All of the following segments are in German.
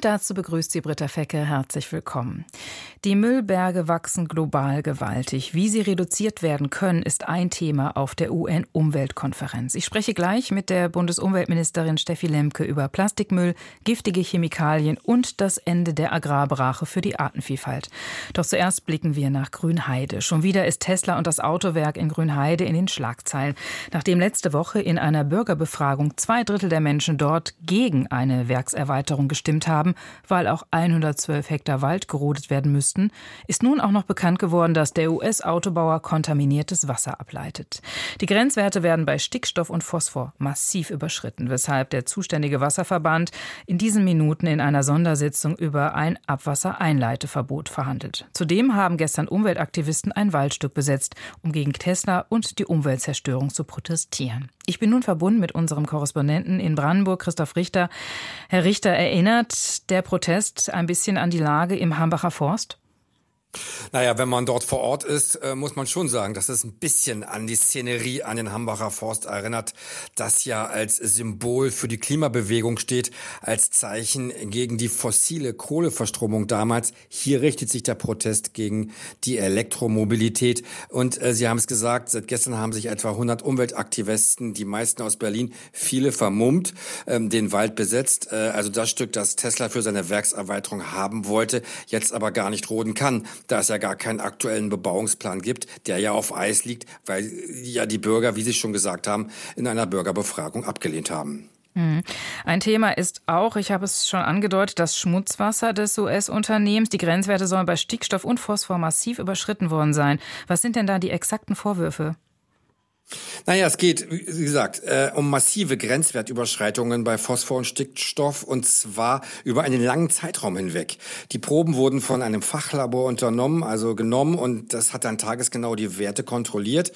Und dazu begrüßt sie Britta Fecke. Herzlich willkommen. Die Müllberge wachsen global gewaltig. Wie sie reduziert werden können, ist ein Thema auf der UN-Umweltkonferenz. Ich spreche gleich mit der Bundesumweltministerin Steffi Lemke über Plastikmüll, giftige Chemikalien und das Ende der Agrarbrache für die Artenvielfalt. Doch zuerst blicken wir nach Grünheide. Schon wieder ist Tesla und das Autowerk in Grünheide in den Schlagzeilen. Nachdem letzte Woche in einer Bürgerbefragung zwei Drittel der Menschen dort gegen eine Werkserweiterung gestimmt haben, haben, weil auch 112 Hektar Wald gerodet werden müssten, ist nun auch noch bekannt geworden, dass der US-Autobauer kontaminiertes Wasser ableitet. Die Grenzwerte werden bei Stickstoff und Phosphor massiv überschritten, weshalb der zuständige Wasserverband in diesen Minuten in einer Sondersitzung über ein Abwassereinleiteverbot verhandelt. Zudem haben gestern Umweltaktivisten ein Waldstück besetzt, um gegen Tesla und die Umweltzerstörung zu protestieren. Ich bin nun verbunden mit unserem Korrespondenten in Brandenburg, Christoph Richter. Herr Richter, erinnert der Protest ein bisschen an die Lage im Hambacher Forst? Naja, wenn man dort vor Ort ist, äh, muss man schon sagen, dass es ein bisschen an die Szenerie an den Hambacher Forst erinnert, das ja als Symbol für die Klimabewegung steht, als Zeichen gegen die fossile Kohleverstromung damals. Hier richtet sich der Protest gegen die Elektromobilität. Und äh, Sie haben es gesagt, seit gestern haben sich etwa 100 Umweltaktivisten, die meisten aus Berlin, viele vermummt, ähm, den Wald besetzt. Äh, also das Stück, das Tesla für seine Werkserweiterung haben wollte, jetzt aber gar nicht roden kann da es ja gar keinen aktuellen Bebauungsplan gibt, der ja auf Eis liegt, weil ja die Bürger, wie Sie schon gesagt haben, in einer Bürgerbefragung abgelehnt haben. Hm. Ein Thema ist auch, ich habe es schon angedeutet, das Schmutzwasser des US-Unternehmens. Die Grenzwerte sollen bei Stickstoff und Phosphor massiv überschritten worden sein. Was sind denn da die exakten Vorwürfe? Naja, es geht, wie gesagt, äh, um massive Grenzwertüberschreitungen bei Phosphor und Stickstoff und zwar über einen langen Zeitraum hinweg. Die Proben wurden von einem Fachlabor unternommen, also genommen und das hat dann tagesgenau die Werte kontrolliert.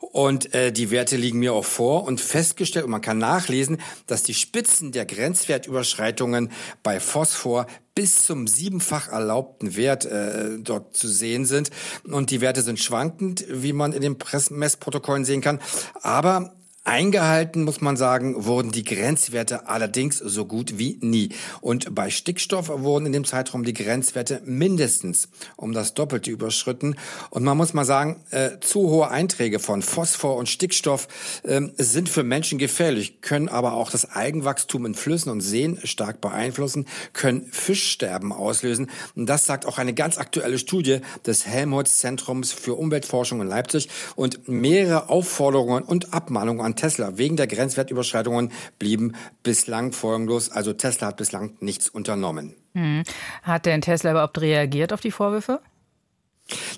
Und äh, die Werte liegen mir auch vor und festgestellt, und man kann nachlesen, dass die Spitzen der Grenzwertüberschreitungen bei Phosphor bis zum siebenfach erlaubten Wert äh, dort zu sehen sind. Und die Werte sind schwankend, wie man in den Messprotokollen sehen kann. Aber Eingehalten, muss man sagen, wurden die Grenzwerte allerdings so gut wie nie. Und bei Stickstoff wurden in dem Zeitraum die Grenzwerte mindestens um das Doppelte überschritten. Und man muss mal sagen, äh, zu hohe Einträge von Phosphor und Stickstoff äh, sind für Menschen gefährlich, können aber auch das Eigenwachstum in Flüssen und Seen stark beeinflussen, können Fischsterben auslösen. Und das sagt auch eine ganz aktuelle Studie des Helmholtz Zentrums für Umweltforschung in Leipzig. Und mehrere Aufforderungen und Abmahnungen an Tesla wegen der Grenzwertüberschreitungen blieben bislang folgenlos. Also Tesla hat bislang nichts unternommen. Hm. Hat denn Tesla überhaupt reagiert auf die Vorwürfe?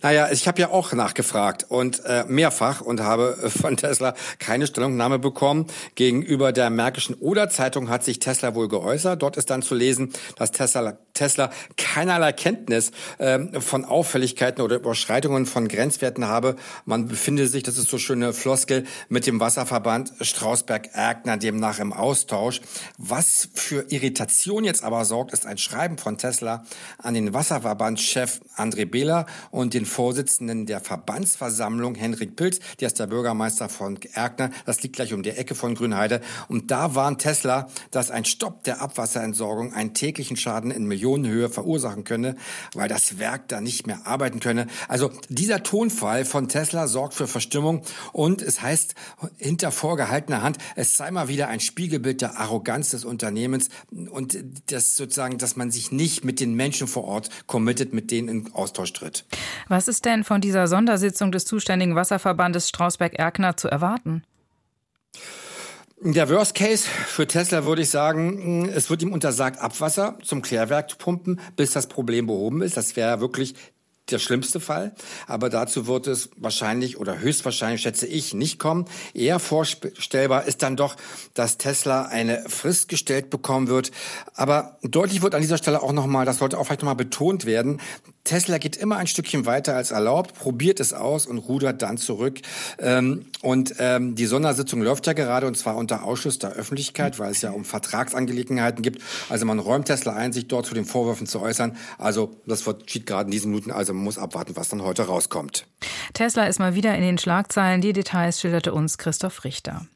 Naja, ich habe ja auch nachgefragt und äh, mehrfach und habe von Tesla keine Stellungnahme bekommen. Gegenüber der Märkischen Oder-Zeitung hat sich Tesla wohl geäußert. Dort ist dann zu lesen, dass Tesla, Tesla keinerlei Kenntnis äh, von Auffälligkeiten oder Überschreitungen von Grenzwerten habe. Man befinde sich, das ist so schöne Floskel, mit dem Wasserverband Strausberg-Erkner demnach im Austausch. Was für Irritation jetzt aber sorgt, ist ein Schreiben von Tesla an den Wasserverbandschef André Behler und den Vorsitzenden der Verbandsversammlung, Henrik Pilz, der ist der Bürgermeister von Erkner. Das liegt gleich um die Ecke von Grünheide. Und da warnt Tesla, dass ein Stopp der Abwasserentsorgung einen täglichen Schaden in Millionenhöhe verursachen könne, weil das Werk da nicht mehr arbeiten könne. Also dieser Tonfall von Tesla sorgt für Verstimmung und es heißt hinter vorgehaltener Hand, es sei mal wieder ein Spiegelbild der Arroganz des Unternehmens und das sozusagen, dass man sich nicht mit den Menschen vor Ort committet, mit denen in Austausch tritt. Was ist denn von dieser Sondersitzung des zuständigen Wasserverbandes Strausberg-Erkner zu erwarten? Der Worst Case für Tesla würde ich sagen, es wird ihm untersagt, Abwasser zum Klärwerk zu pumpen, bis das Problem behoben ist. Das wäre wirklich der schlimmste Fall. Aber dazu wird es wahrscheinlich oder höchstwahrscheinlich, schätze ich, nicht kommen. Eher vorstellbar ist dann doch, dass Tesla eine Frist gestellt bekommen wird. Aber deutlich wird an dieser Stelle auch nochmal, das sollte auch vielleicht nochmal betont werden, Tesla geht immer ein Stückchen weiter als erlaubt, probiert es aus und rudert dann zurück. Ähm, und ähm, die Sondersitzung läuft ja gerade und zwar unter Ausschluss der Öffentlichkeit, weil es ja um Vertragsangelegenheiten gibt. Also man räumt Tesla ein, sich dort zu den Vorwürfen zu äußern. Also das steht gerade in diesen Minuten. Also man muss abwarten, was dann heute rauskommt. Tesla ist mal wieder in den Schlagzeilen. Die Details schilderte uns Christoph Richter.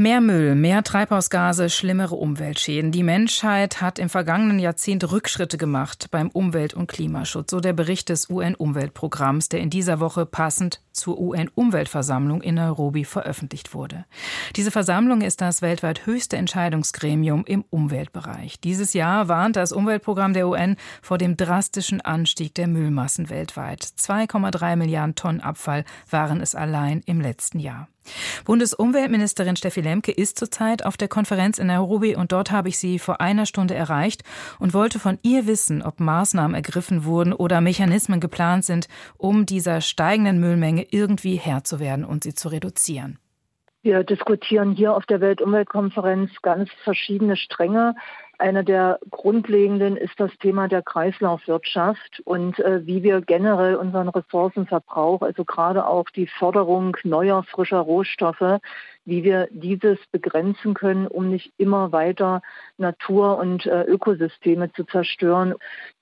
Mehr Müll, mehr Treibhausgase, schlimmere Umweltschäden. Die Menschheit hat im vergangenen Jahrzehnt Rückschritte gemacht beim Umwelt- und Klimaschutz. So der Bericht des UN-Umweltprogramms, der in dieser Woche passend zur UN-Umweltversammlung in Nairobi veröffentlicht wurde. Diese Versammlung ist das weltweit höchste Entscheidungsgremium im Umweltbereich. Dieses Jahr warnt das Umweltprogramm der UN vor dem drastischen Anstieg der Müllmassen weltweit. 2,3 Milliarden Tonnen Abfall waren es allein im letzten Jahr. Bundesumweltministerin Steffi Lemke ist zurzeit auf der Konferenz in Nairobi und dort habe ich sie vor einer Stunde erreicht und wollte von ihr wissen, ob Maßnahmen ergriffen wurden oder Mechanismen geplant sind, um dieser steigenden Müllmenge irgendwie Herr zu werden und sie zu reduzieren. Wir diskutieren hier auf der Weltumweltkonferenz ganz verschiedene Stränge. Einer der grundlegenden ist das Thema der Kreislaufwirtschaft und äh, wie wir generell unseren Ressourcenverbrauch, also gerade auch die Förderung neuer, frischer Rohstoffe, wie wir dieses begrenzen können, um nicht immer weiter Natur und äh, Ökosysteme zu zerstören.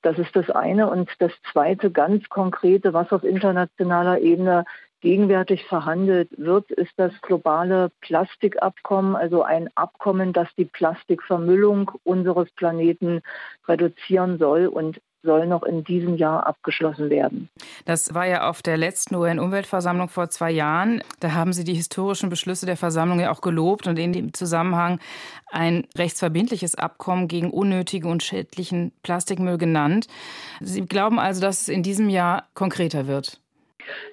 Das ist das eine. Und das zweite ganz konkrete, was auf internationaler Ebene gegenwärtig verhandelt wird, ist das globale Plastikabkommen, also ein Abkommen, das die Plastikvermüllung unseres Planeten reduzieren soll und soll noch in diesem Jahr abgeschlossen werden. Das war ja auf der letzten UN-Umweltversammlung vor zwei Jahren. Da haben Sie die historischen Beschlüsse der Versammlung ja auch gelobt und in dem Zusammenhang ein rechtsverbindliches Abkommen gegen unnötigen und schädlichen Plastikmüll genannt. Sie glauben also, dass es in diesem Jahr konkreter wird?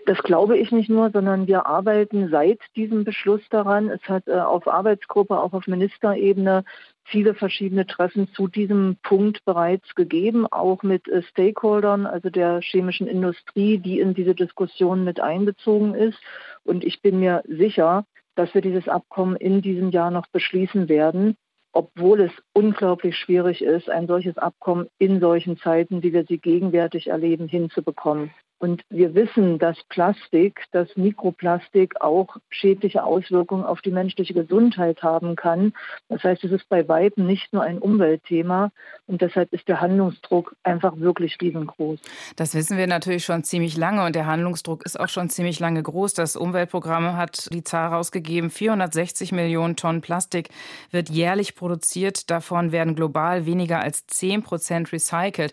Das glaube ich nicht nur, sondern wir arbeiten seit diesem Beschluss daran. Es hat äh, auf Arbeitsgruppe, auch auf Ministerebene viele verschiedene Treffen zu diesem Punkt bereits gegeben, auch mit äh, Stakeholdern, also der chemischen Industrie, die in diese Diskussion mit einbezogen ist. Und ich bin mir sicher, dass wir dieses Abkommen in diesem Jahr noch beschließen werden obwohl es unglaublich schwierig ist, ein solches Abkommen in solchen Zeiten, wie wir sie gegenwärtig erleben, hinzubekommen. Und wir wissen, dass Plastik, dass Mikroplastik auch schädliche Auswirkungen auf die menschliche Gesundheit haben kann. Das heißt, es ist bei weitem nicht nur ein Umweltthema und deshalb ist der Handlungsdruck einfach wirklich riesengroß. Das wissen wir natürlich schon ziemlich lange und der Handlungsdruck ist auch schon ziemlich lange groß. Das Umweltprogramm hat die Zahl rausgegeben, 460 Millionen Tonnen Plastik wird jährlich produziert. Davon werden global weniger als 10 Prozent recycelt.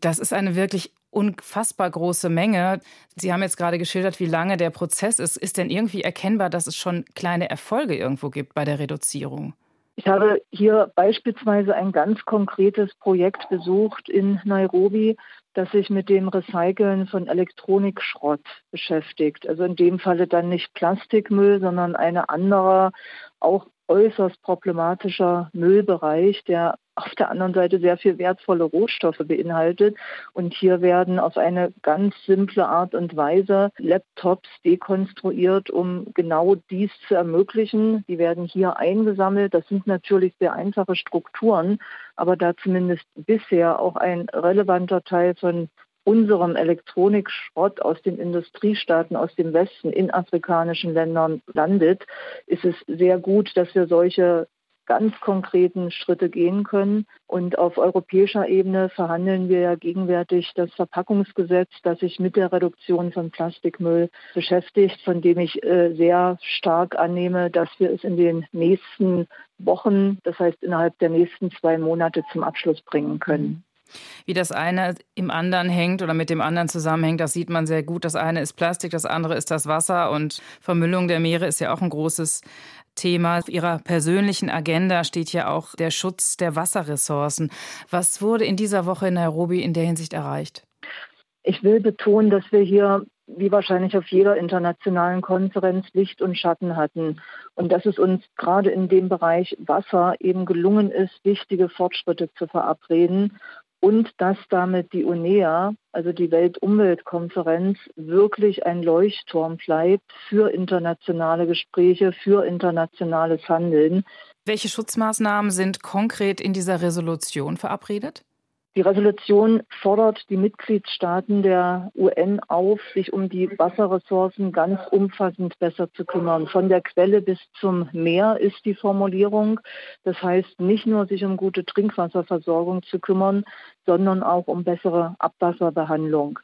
Das ist eine wirklich unfassbar große Menge. Sie haben jetzt gerade geschildert, wie lange der Prozess ist. Ist denn irgendwie erkennbar, dass es schon kleine Erfolge irgendwo gibt bei der Reduzierung? Ich habe hier beispielsweise ein ganz konkretes Projekt besucht in Nairobi, das sich mit dem Recyceln von Elektronikschrott beschäftigt. Also in dem Falle dann nicht Plastikmüll, sondern eine andere, auch äußerst problematischer Müllbereich, der auf der anderen Seite sehr viel wertvolle Rohstoffe beinhaltet. Und hier werden auf eine ganz simple Art und Weise Laptops dekonstruiert, um genau dies zu ermöglichen. Die werden hier eingesammelt. Das sind natürlich sehr einfache Strukturen, aber da zumindest bisher auch ein relevanter Teil von unserem Elektronikschrott aus den Industriestaaten aus dem Westen in afrikanischen Ländern landet, ist es sehr gut, dass wir solche ganz konkreten Schritte gehen können. Und auf europäischer Ebene verhandeln wir ja gegenwärtig das Verpackungsgesetz, das sich mit der Reduktion von Plastikmüll beschäftigt, von dem ich äh, sehr stark annehme, dass wir es in den nächsten Wochen, das heißt innerhalb der nächsten zwei Monate zum Abschluss bringen können. Wie das eine im anderen hängt oder mit dem anderen zusammenhängt, das sieht man sehr gut. Das eine ist Plastik, das andere ist das Wasser und Vermüllung der Meere ist ja auch ein großes Thema. Auf Ihrer persönlichen Agenda steht ja auch der Schutz der Wasserressourcen. Was wurde in dieser Woche in Nairobi in der Hinsicht erreicht? Ich will betonen, dass wir hier wie wahrscheinlich auf jeder internationalen Konferenz Licht und Schatten hatten. Und dass es uns gerade in dem Bereich Wasser eben gelungen ist, wichtige Fortschritte zu verabreden und dass damit die UNEA, also die Weltumweltkonferenz, wirklich ein Leuchtturm bleibt für internationale Gespräche, für internationales Handeln. Welche Schutzmaßnahmen sind konkret in dieser Resolution verabredet? Die Resolution fordert die Mitgliedstaaten der UN auf, sich um die Wasserressourcen ganz umfassend besser zu kümmern. Von der Quelle bis zum Meer ist die Formulierung. Das heißt, nicht nur sich um gute Trinkwasserversorgung zu kümmern, sondern auch um bessere Abwasserbehandlung.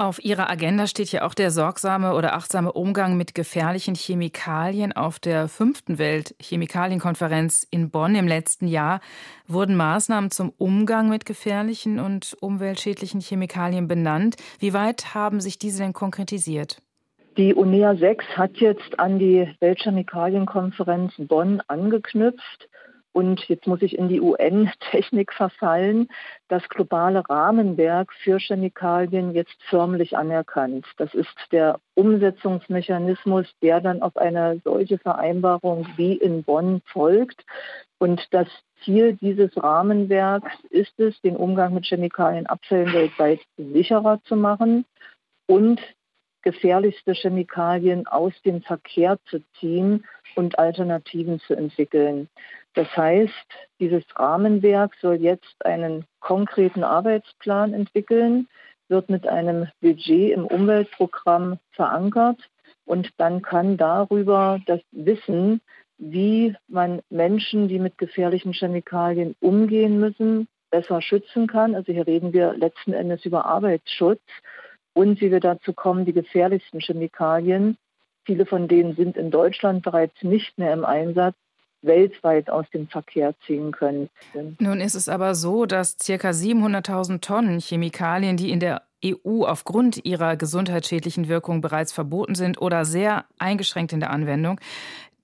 Auf Ihrer Agenda steht ja auch der sorgsame oder achtsame Umgang mit gefährlichen Chemikalien. Auf der fünften Weltchemikalienkonferenz in Bonn im letzten Jahr wurden Maßnahmen zum Umgang mit gefährlichen und umweltschädlichen Chemikalien benannt. Wie weit haben sich diese denn konkretisiert? Die UNEA 6 hat jetzt an die Weltchemikalienkonferenz Bonn angeknüpft und jetzt muss ich in die UN-Technik verfallen, das globale Rahmenwerk für Chemikalien jetzt förmlich anerkannt. Das ist der Umsetzungsmechanismus, der dann auf eine solche Vereinbarung wie in Bonn folgt. Und das Ziel dieses Rahmenwerks ist es, den Umgang mit Chemikalienabfällen weltweit sicherer zu machen und gefährlichste Chemikalien aus dem Verkehr zu ziehen und Alternativen zu entwickeln. Das heißt, dieses Rahmenwerk soll jetzt einen konkreten Arbeitsplan entwickeln, wird mit einem Budget im Umweltprogramm verankert und dann kann darüber das Wissen, wie man Menschen, die mit gefährlichen Chemikalien umgehen müssen, besser schützen kann. Also hier reden wir letzten Endes über Arbeitsschutz und wie wir dazu kommen, die gefährlichsten Chemikalien, viele von denen sind in Deutschland bereits nicht mehr im Einsatz, weltweit aus dem Verkehr ziehen können. Nun ist es aber so, dass ca. 700.000 Tonnen Chemikalien, die in der EU aufgrund ihrer gesundheitsschädlichen Wirkung bereits verboten sind oder sehr eingeschränkt in der Anwendung,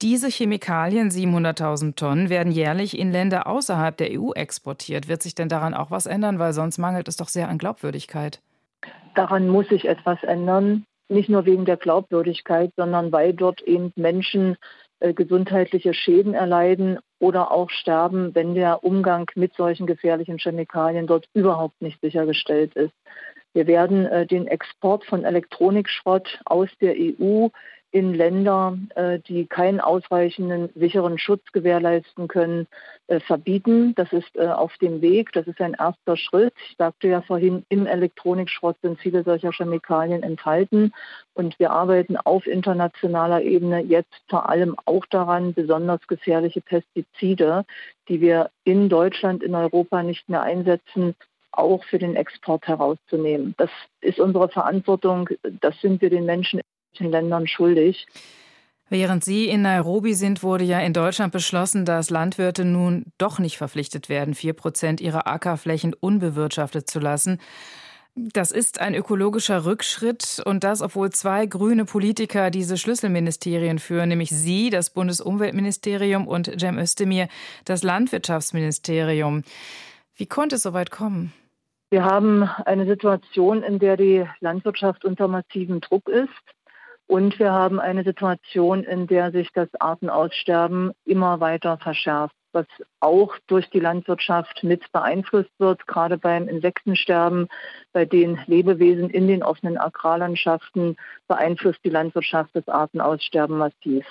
diese Chemikalien, 700.000 Tonnen, werden jährlich in Länder außerhalb der EU exportiert. Wird sich denn daran auch was ändern? Weil sonst mangelt es doch sehr an Glaubwürdigkeit. Daran muss sich etwas ändern. Nicht nur wegen der Glaubwürdigkeit, sondern weil dort eben Menschen gesundheitliche Schäden erleiden oder auch sterben, wenn der Umgang mit solchen gefährlichen Chemikalien dort überhaupt nicht sichergestellt ist. Wir werden äh, den Export von Elektronikschrott aus der EU in Länder, äh, die keinen ausreichenden sicheren Schutz gewährleisten können, äh, verbieten. Das ist äh, auf dem Weg. Das ist ein erster Schritt. Ich sagte ja vorhin, im Elektronikschrott sind viele solcher Chemikalien enthalten. Und wir arbeiten auf internationaler Ebene jetzt vor allem auch daran, besonders gefährliche Pestizide, die wir in Deutschland, in Europa nicht mehr einsetzen, auch für den Export herauszunehmen. Das ist unsere Verantwortung. Das sind wir den Menschen den Ländern schuldig. Während Sie in Nairobi sind, wurde ja in Deutschland beschlossen, dass Landwirte nun doch nicht verpflichtet werden, vier Prozent ihrer Ackerflächen unbewirtschaftet zu lassen. Das ist ein ökologischer Rückschritt und das, obwohl zwei grüne Politiker diese Schlüsselministerien führen, nämlich Sie, das Bundesumweltministerium und Cem Özdemir, das Landwirtschaftsministerium. Wie konnte es so weit kommen? Wir haben eine Situation, in der die Landwirtschaft unter massivem Druck ist. Und wir haben eine Situation, in der sich das Artenaussterben immer weiter verschärft, was auch durch die Landwirtschaft mit beeinflusst wird, gerade beim Insektensterben, bei den Lebewesen in den offenen Agrarlandschaften beeinflusst die Landwirtschaft das Artenaussterben massiv.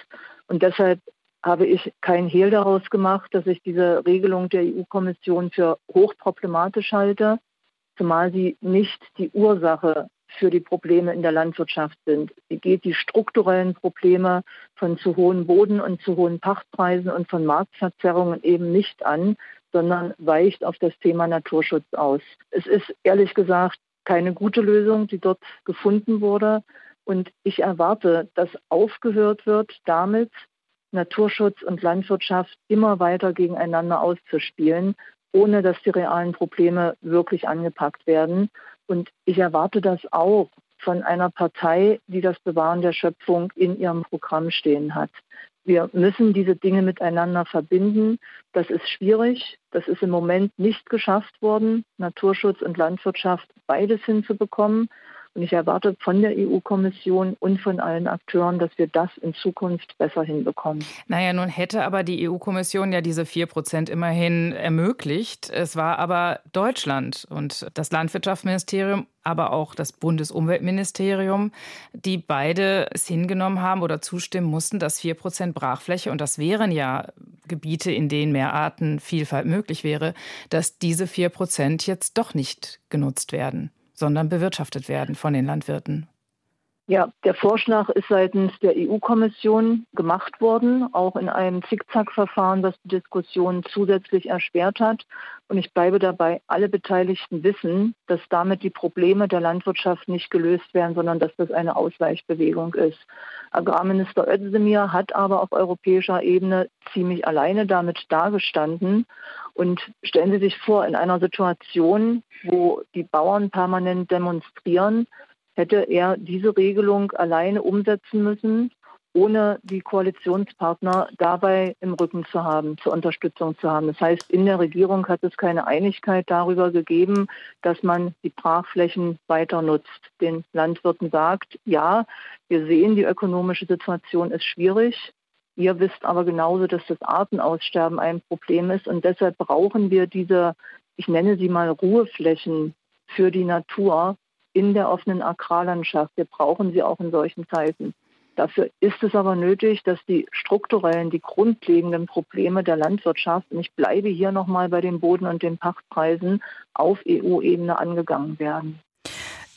Und deshalb habe ich kein Hehl daraus gemacht, dass ich diese Regelung der EU-Kommission für hochproblematisch halte, zumal sie nicht die Ursache für die Probleme in der Landwirtschaft sind. Sie geht die strukturellen Probleme von zu hohen Boden- und zu hohen Pachtpreisen und von Marktverzerrungen eben nicht an, sondern weicht auf das Thema Naturschutz aus. Es ist ehrlich gesagt keine gute Lösung, die dort gefunden wurde. Und ich erwarte, dass aufgehört wird, damit Naturschutz und Landwirtschaft immer weiter gegeneinander auszuspielen, ohne dass die realen Probleme wirklich angepackt werden. Und ich erwarte das auch von einer Partei, die das Bewahren der Schöpfung in ihrem Programm stehen hat. Wir müssen diese Dinge miteinander verbinden. Das ist schwierig. Das ist im Moment nicht geschafft worden, Naturschutz und Landwirtschaft beides hinzubekommen. Und ich erwarte von der EU-Kommission und von allen Akteuren, dass wir das in Zukunft besser hinbekommen. Naja, nun hätte aber die EU-Kommission ja diese vier Prozent immerhin ermöglicht. Es war aber Deutschland und das Landwirtschaftsministerium, aber auch das Bundesumweltministerium, die beide es hingenommen haben oder zustimmen mussten, dass vier Prozent Brachfläche, und das wären ja Gebiete, in denen mehr Artenvielfalt möglich wäre, dass diese vier Prozent jetzt doch nicht genutzt werden sondern bewirtschaftet werden von den Landwirten. Ja, der Vorschlag ist seitens der EU-Kommission gemacht worden, auch in einem Zickzack-Verfahren, was die Diskussion zusätzlich erschwert hat. Und ich bleibe dabei, alle Beteiligten wissen, dass damit die Probleme der Landwirtschaft nicht gelöst werden, sondern dass das eine Ausweichbewegung ist. Agrarminister Özdemir hat aber auf europäischer Ebene ziemlich alleine damit dagestanden. Und stellen Sie sich vor, in einer Situation, wo die Bauern permanent demonstrieren, hätte er diese Regelung alleine umsetzen müssen, ohne die Koalitionspartner dabei im Rücken zu haben, zur Unterstützung zu haben. Das heißt, in der Regierung hat es keine Einigkeit darüber gegeben, dass man die Brachflächen weiter nutzt. Den Landwirten sagt, ja, wir sehen, die ökonomische Situation ist schwierig. Ihr wisst aber genauso, dass das Artenaussterben ein Problem ist und deshalb brauchen wir diese, ich nenne sie mal Ruheflächen für die Natur, in der offenen Agrarlandschaft. Wir brauchen sie auch in solchen Zeiten. Dafür ist es aber nötig, dass die strukturellen, die grundlegenden Probleme der Landwirtschaft, und ich bleibe hier nochmal bei den Boden- und den Pachtpreisen, auf EU-Ebene angegangen werden.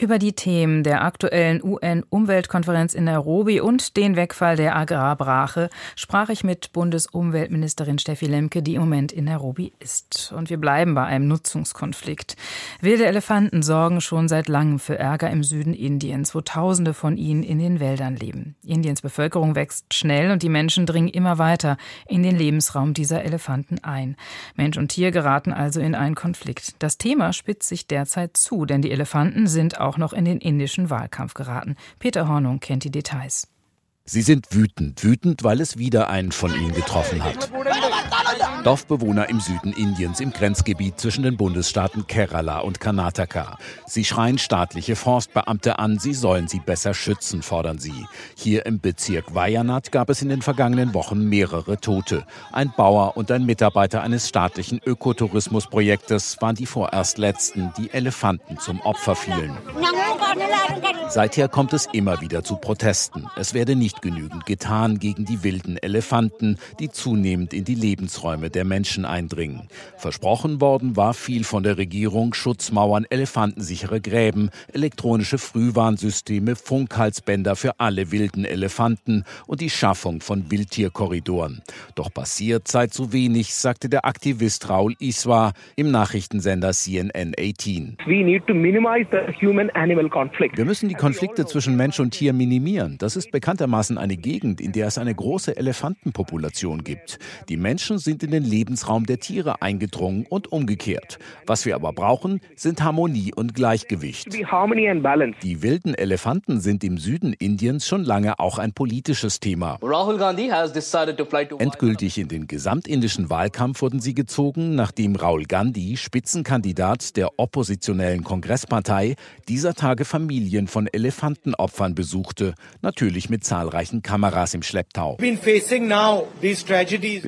Über die Themen der aktuellen UN-Umweltkonferenz in Nairobi und den Wegfall der Agrarbrache sprach ich mit Bundesumweltministerin Steffi Lemke, die im Moment in Nairobi ist. Und wir bleiben bei einem Nutzungskonflikt. Wilde Elefanten sorgen schon seit langem für Ärger im Süden Indiens, wo Tausende von ihnen in den Wäldern leben. Indiens Bevölkerung wächst schnell und die Menschen dringen immer weiter in den Lebensraum dieser Elefanten ein. Mensch und Tier geraten also in einen Konflikt. Das Thema spitzt sich derzeit zu, denn die Elefanten sind auch noch in den indischen Wahlkampf geraten. Peter Hornung kennt die Details. Sie sind wütend, wütend, weil es wieder einen von ihnen getroffen hat. Dorfbewohner im Süden Indiens im Grenzgebiet zwischen den Bundesstaaten Kerala und Karnataka. Sie schreien staatliche Forstbeamte an, sie sollen sie besser schützen, fordern sie. Hier im Bezirk Wayanad gab es in den vergangenen Wochen mehrere Tote. Ein Bauer und ein Mitarbeiter eines staatlichen Ökotourismusprojektes waren die vorerst letzten, die Elefanten zum Opfer fielen. Seither kommt es immer wieder zu Protesten. Es werde nicht genügend getan gegen die wilden Elefanten, die zunehmend in die Lebensräume der Menschen eindringen. Versprochen worden war viel von der Regierung, Schutzmauern, elefantensichere Gräben, elektronische Frühwarnsysteme, Funkhalsbänder für alle wilden Elefanten und die Schaffung von Wildtierkorridoren. Doch passiert sei zu wenig, sagte der Aktivist Raul Iswa im Nachrichtensender CNN 18. Wir müssen die Konflikte zwischen Mensch und Tier minimieren. Das ist bekanntermaßen eine Gegend, in der es eine große Elefantenpopulation gibt. Die Menschen sind in den Lebensraum der Tiere eingedrungen und umgekehrt. Was wir aber brauchen, sind Harmonie und Gleichgewicht. Die wilden Elefanten sind im Süden Indiens schon lange auch ein politisches Thema. Endgültig in den gesamtindischen Wahlkampf wurden sie gezogen, nachdem Rahul Gandhi, Spitzenkandidat der oppositionellen Kongresspartei, dieser Tage Familien Familien von Elefantenopfern besuchte, natürlich mit zahlreichen Kameras im Schlepptau. Wir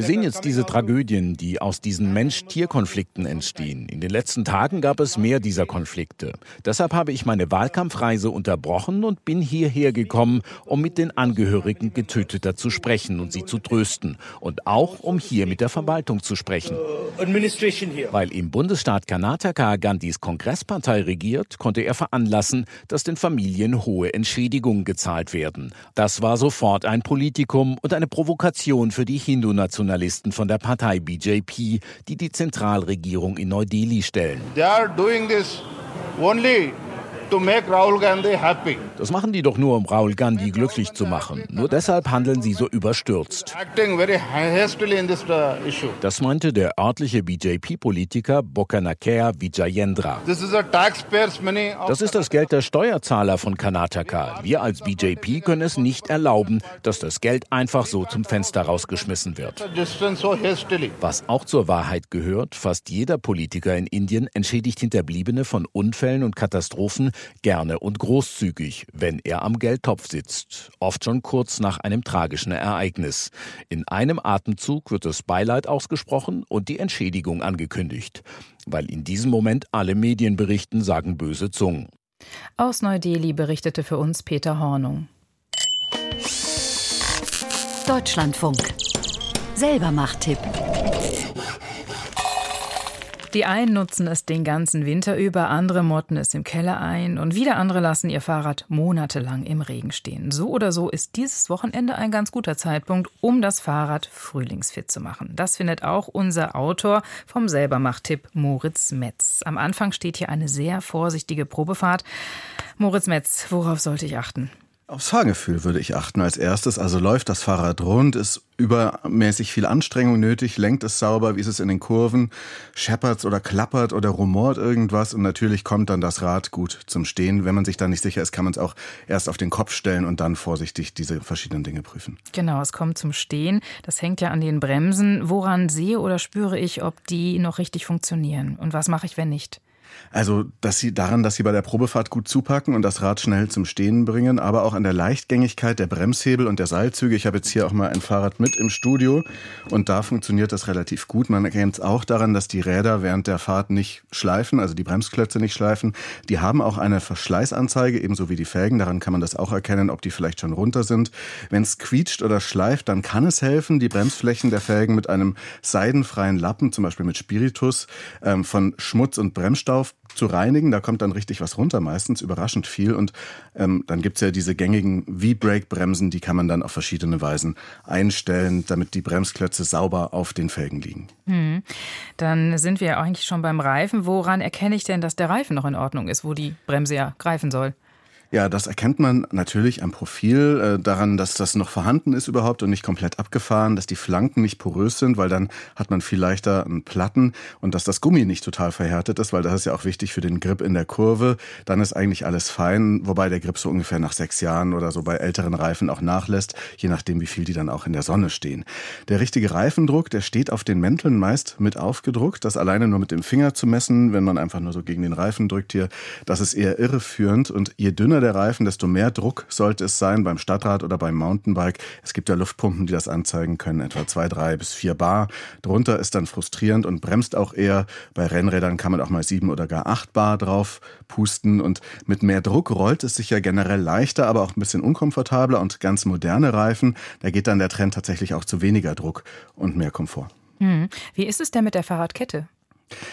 sehen jetzt diese Tragödien, die aus diesen Mensch-Tier-Konflikten entstehen. In den letzten Tagen gab es mehr dieser Konflikte. Deshalb habe ich meine Wahlkampfreise unterbrochen und bin hierher gekommen, um mit den Angehörigen Getöteter zu sprechen und sie zu trösten. Und auch, um hier mit der Verwaltung zu sprechen. Weil im Bundesstaat Karnataka Gandhis Kongresspartei regiert, konnte er veranlassen, dass den Familien hohe Entschädigungen gezahlt werden. Das war sofort ein Politikum und eine Provokation für die Hindu-Nationalisten von der Partei BJP, die die Zentralregierung in Neu-Delhi stellen. They are doing this only das machen die doch nur, um Rahul Gandhi glücklich zu machen. Nur deshalb handeln sie so überstürzt. Uh, das meinte der örtliche BJP-Politiker Bokanakea Vijayendra. Das ist das Geld der Steuerzahler von Karnataka. Wir als BJP können es nicht erlauben, dass das Geld einfach so zum Fenster rausgeschmissen wird. Was auch zur Wahrheit gehört, fast jeder Politiker in Indien entschädigt Hinterbliebene von Unfällen und Katastrophen gerne und großzügig, wenn er am Geldtopf sitzt, oft schon kurz nach einem tragischen Ereignis. In einem Atemzug wird das Beileid ausgesprochen und die Entschädigung angekündigt. Weil in diesem Moment alle Medien berichten, sagen böse Zungen. Aus Neu-Delhi berichtete für uns Peter Hornung. Deutschlandfunk. Selber Macht-Tipp. Die einen nutzen es den ganzen Winter über, andere motten es im Keller ein und wieder andere lassen ihr Fahrrad monatelang im Regen stehen. So oder so ist dieses Wochenende ein ganz guter Zeitpunkt, um das Fahrrad frühlingsfit zu machen. Das findet auch unser Autor vom Selbermachtipp Moritz Metz. Am Anfang steht hier eine sehr vorsichtige Probefahrt. Moritz Metz, worauf sollte ich achten? Aufs Fahrgefühl würde ich achten als erstes. Also läuft das Fahrrad rund, ist übermäßig viel Anstrengung nötig, lenkt es sauber, wie ist es in den Kurven, scheppert oder klappert oder rumort irgendwas und natürlich kommt dann das Rad gut zum Stehen. Wenn man sich da nicht sicher ist, kann man es auch erst auf den Kopf stellen und dann vorsichtig diese verschiedenen Dinge prüfen. Genau, es kommt zum Stehen. Das hängt ja an den Bremsen. Woran sehe oder spüre ich, ob die noch richtig funktionieren? Und was mache ich, wenn nicht? Also, dass sie daran, dass sie bei der Probefahrt gut zupacken und das Rad schnell zum Stehen bringen, aber auch an der Leichtgängigkeit der Bremshebel und der Seilzüge. Ich habe jetzt hier auch mal ein Fahrrad mit im Studio und da funktioniert das relativ gut. Man erkennt es auch daran, dass die Räder während der Fahrt nicht schleifen, also die Bremsklötze nicht schleifen. Die haben auch eine Verschleißanzeige, ebenso wie die Felgen. Daran kann man das auch erkennen, ob die vielleicht schon runter sind. Wenn es quietscht oder schleift, dann kann es helfen, die Bremsflächen der Felgen mit einem seidenfreien Lappen, zum Beispiel mit Spiritus, ähm, von Schmutz und Bremsstaub zu reinigen. Da kommt dann richtig was runter, meistens überraschend viel. Und ähm, dann gibt's ja diese gängigen V-Brake-Bremsen, die kann man dann auf verschiedene Weisen einstellen, damit die Bremsklötze sauber auf den Felgen liegen. Hm. Dann sind wir eigentlich schon beim Reifen. Woran erkenne ich denn, dass der Reifen noch in Ordnung ist, wo die Bremse ja greifen soll? Ja, das erkennt man natürlich am Profil, äh, daran, dass das noch vorhanden ist überhaupt und nicht komplett abgefahren, dass die Flanken nicht porös sind, weil dann hat man viel leichter einen Platten und dass das Gummi nicht total verhärtet ist, weil das ist ja auch wichtig für den Grip in der Kurve. Dann ist eigentlich alles fein, wobei der Grip so ungefähr nach sechs Jahren oder so bei älteren Reifen auch nachlässt, je nachdem, wie viel die dann auch in der Sonne stehen. Der richtige Reifendruck, der steht auf den Mänteln meist mit aufgedruckt. Das alleine nur mit dem Finger zu messen, wenn man einfach nur so gegen den Reifen drückt hier, das ist eher irreführend und je dünner dünner der Reifen, desto mehr Druck sollte es sein beim Stadtrad oder beim Mountainbike. Es gibt ja Luftpumpen, die das anzeigen können, etwa zwei, drei bis vier Bar. Drunter ist dann frustrierend und bremst auch eher. Bei Rennrädern kann man auch mal sieben oder gar acht Bar drauf pusten und mit mehr Druck rollt es sich ja generell leichter, aber auch ein bisschen unkomfortabler und ganz moderne Reifen, da geht dann der Trend tatsächlich auch zu weniger Druck und mehr Komfort. Hm. Wie ist es denn mit der Fahrradkette?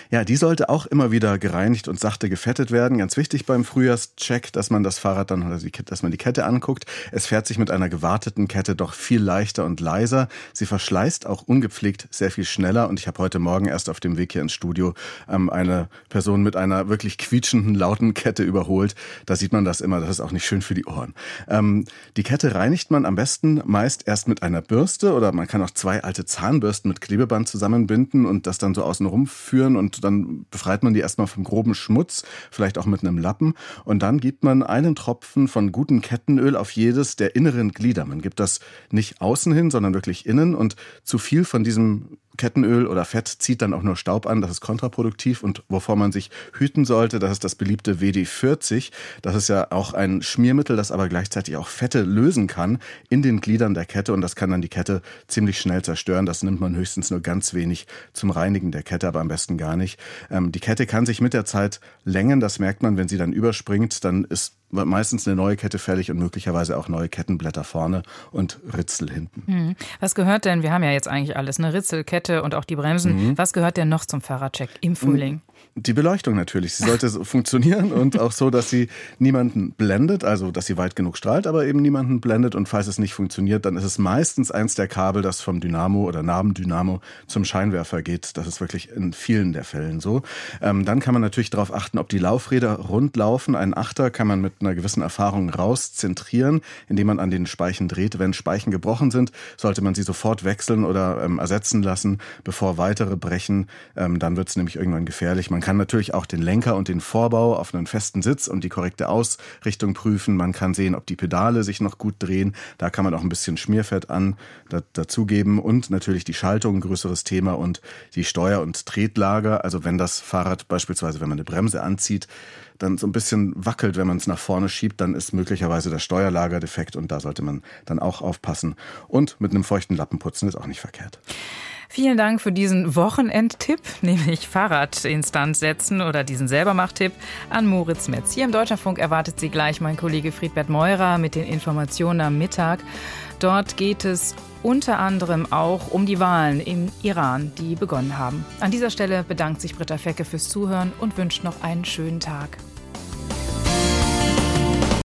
Ja, die sollte auch immer wieder gereinigt und sachte gefettet werden. Ganz wichtig beim Frühjahrscheck, dass man das Fahrrad dann oder die, dass man die Kette anguckt. Es fährt sich mit einer gewarteten Kette doch viel leichter und leiser. Sie verschleißt auch ungepflegt sehr viel schneller. Und ich habe heute Morgen erst auf dem Weg hier ins Studio ähm, eine Person mit einer wirklich quietschenden, lauten Kette überholt. Da sieht man das immer. Das ist auch nicht schön für die Ohren. Ähm, die Kette reinigt man am besten meist erst mit einer Bürste oder man kann auch zwei alte Zahnbürsten mit Klebeband zusammenbinden und das dann so außenrum führen führen und dann befreit man die erstmal vom groben Schmutz, vielleicht auch mit einem Lappen. Und dann gibt man einen Tropfen von gutem Kettenöl auf jedes der inneren Glieder. Man gibt das nicht außen hin, sondern wirklich innen und zu viel von diesem Kettenöl oder Fett zieht dann auch nur Staub an, das ist kontraproduktiv und wovor man sich hüten sollte, das ist das beliebte WD40. Das ist ja auch ein Schmiermittel, das aber gleichzeitig auch Fette lösen kann in den Gliedern der Kette und das kann dann die Kette ziemlich schnell zerstören. Das nimmt man höchstens nur ganz wenig zum Reinigen der Kette, aber am besten gar nicht. Ähm, die Kette kann sich mit der Zeit längen, das merkt man, wenn sie dann überspringt, dann ist meistens eine neue Kette fällig und möglicherweise auch neue Kettenblätter vorne und Ritzel hinten. Hm. Was gehört denn, wir haben ja jetzt eigentlich alles, eine Ritzelkette und auch die Bremsen, mhm. was gehört denn noch zum Fahrradcheck im Frühling? Die Beleuchtung natürlich. Sie sollte so funktionieren und auch so, dass sie niemanden blendet, also dass sie weit genug strahlt, aber eben niemanden blendet. Und falls es nicht funktioniert, dann ist es meistens eins der Kabel, das vom Dynamo oder Nabendynamo zum Scheinwerfer geht. Das ist wirklich in vielen der Fällen so. Ähm, dann kann man natürlich darauf achten, ob die Laufräder rund laufen. Ein Achter kann man mit einer gewissen Erfahrung rauszentrieren, indem man an den Speichen dreht. Wenn Speichen gebrochen sind, sollte man sie sofort wechseln oder ähm, ersetzen lassen, bevor weitere brechen. Ähm, dann wird es nämlich irgendwann gefährlich. Man kann natürlich auch den Lenker und den Vorbau auf einen festen Sitz und die korrekte Ausrichtung prüfen. Man kann sehen, ob die Pedale sich noch gut drehen. Da kann man auch ein bisschen Schmierfett an da, dazugeben und natürlich die Schaltung, ein größeres Thema und die Steuer- und Tretlager. Also wenn das Fahrrad beispielsweise, wenn man eine Bremse anzieht, dann so ein bisschen wackelt, wenn man es nach vorne schiebt, dann ist möglicherweise das Steuerlager defekt und da sollte man dann auch aufpassen. Und mit einem feuchten Lappen putzen ist auch nicht verkehrt. Vielen Dank für diesen Wochenendtipp, nämlich Fahrradinstanz setzen oder diesen Selbermacht-Tipp an Moritz Metz. Hier im Deutschlandfunk erwartet Sie gleich mein Kollege Friedbert Meurer mit den Informationen am Mittag. Dort geht es unter anderem auch um die Wahlen im Iran, die begonnen haben. An dieser Stelle bedankt sich Britta Fecke fürs Zuhören und wünscht noch einen schönen Tag.